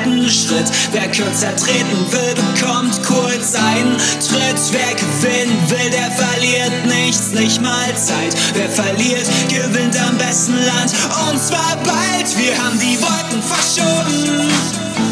zweiten Schritt. Wer kürzer treten will, bekommt kurz einen Tritt. Wer gewinnen will, der verliert nichts, nicht mal Zeit. Wer verliert, gewinnt am besten Land. Und zwar bald, wir haben die Wolken verschoben.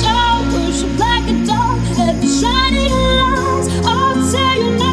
So worship like a dawn, heavy shining lights. I'll tell you now.